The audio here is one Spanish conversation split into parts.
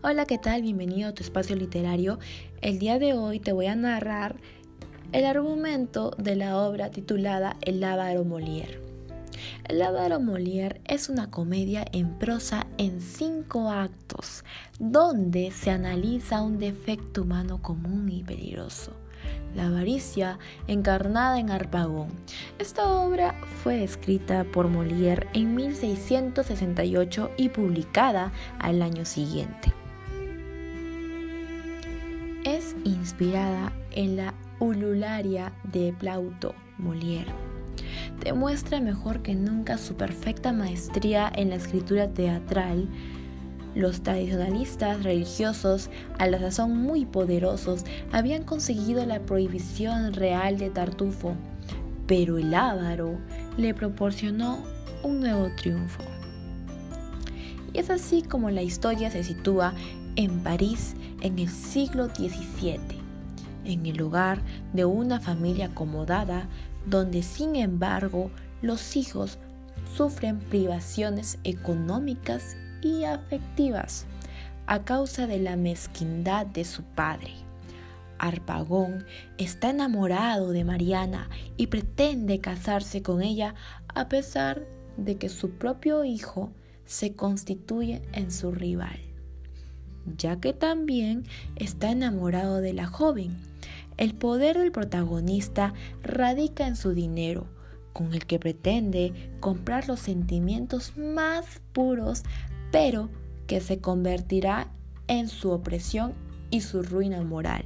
Hola, ¿qué tal? Bienvenido a tu espacio literario. El día de hoy te voy a narrar el argumento de la obra titulada El Lábaro Molière. El Lábaro Molière es una comedia en prosa en cinco actos, donde se analiza un defecto humano común y peligroso la avaricia encarnada en Arpagón. Esta obra fue escrita por Molière en 1668 y publicada al año siguiente inspirada en la ulularia de Plauto Molière. Demuestra mejor que nunca su perfecta maestría en la escritura teatral. Los tradicionalistas religiosos, a la sazón muy poderosos, habían conseguido la prohibición real de Tartufo, pero el ávaro le proporcionó un nuevo triunfo. Y es así como la historia se sitúa en París en el siglo XVII, en el hogar de una familia acomodada donde sin embargo los hijos sufren privaciones económicas y afectivas a causa de la mezquindad de su padre. Arpagón está enamorado de Mariana y pretende casarse con ella a pesar de que su propio hijo se constituye en su rival ya que también está enamorado de la joven. El poder del protagonista radica en su dinero, con el que pretende comprar los sentimientos más puros, pero que se convertirá en su opresión y su ruina moral,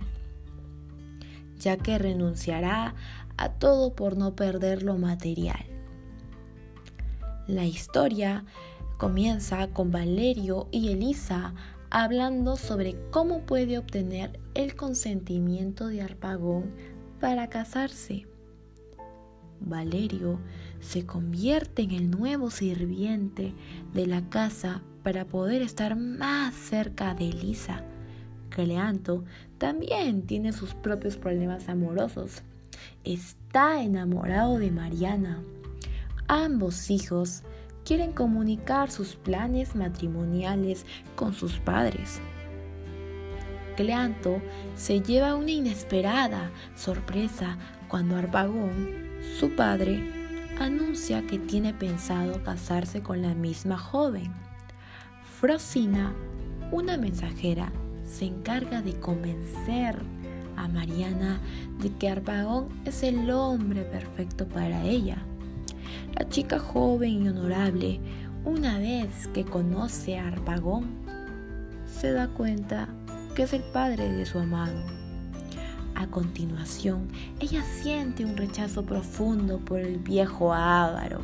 ya que renunciará a todo por no perder lo material. La historia comienza con Valerio y Elisa hablando sobre cómo puede obtener el consentimiento de Arpagón para casarse. Valerio se convierte en el nuevo sirviente de la casa para poder estar más cerca de Elisa. Cleanto también tiene sus propios problemas amorosos. Está enamorado de Mariana. Ambos hijos quieren comunicar sus planes matrimoniales con sus padres. Cleanto se lleva una inesperada sorpresa cuando Arpagón, su padre, anuncia que tiene pensado casarse con la misma joven. Frosina, una mensajera, se encarga de convencer a Mariana de que Arpagón es el hombre perfecto para ella. La chica joven y honorable, una vez que conoce a Arpagón, se da cuenta que es el padre de su amado. A continuación, ella siente un rechazo profundo por el viejo Ávaro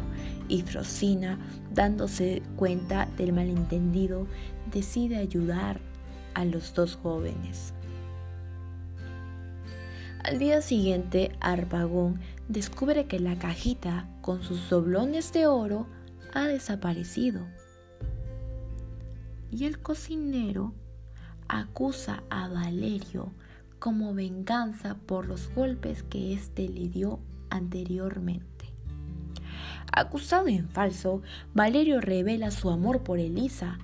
y Frosina, dándose cuenta del malentendido, decide ayudar a los dos jóvenes. Al día siguiente, Arpagón descubre que la cajita con sus doblones de oro ha desaparecido. Y el cocinero acusa a Valerio como venganza por los golpes que éste le dio anteriormente. Acusado en falso, Valerio revela su amor por Elisa.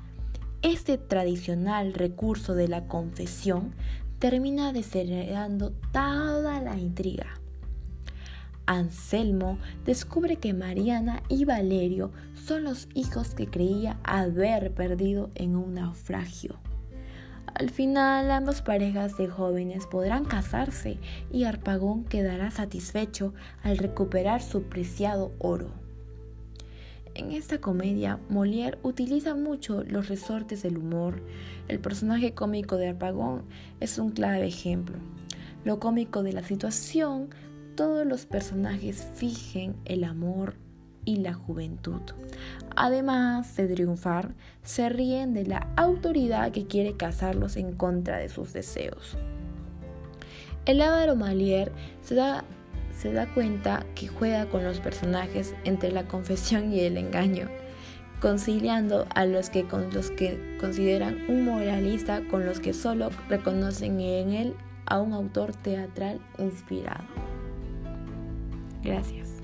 Este tradicional recurso de la confesión termina desheredando toda la intriga. Anselmo descubre que Mariana y Valerio son los hijos que creía haber perdido en un naufragio. Al final ambas parejas de jóvenes podrán casarse y Arpagón quedará satisfecho al recuperar su preciado oro. En esta comedia, Molière utiliza mucho los resortes del humor. El personaje cómico de Arpagón es un clave ejemplo. Lo cómico de la situación, todos los personajes fijen el amor y la juventud. Además de triunfar, se ríen de la autoridad que quiere casarlos en contra de sus deseos. El Ávaro Molière se da se da cuenta que juega con los personajes entre la confesión y el engaño, conciliando a los que, con los que consideran un moralista con los que solo reconocen en él a un autor teatral inspirado. Gracias.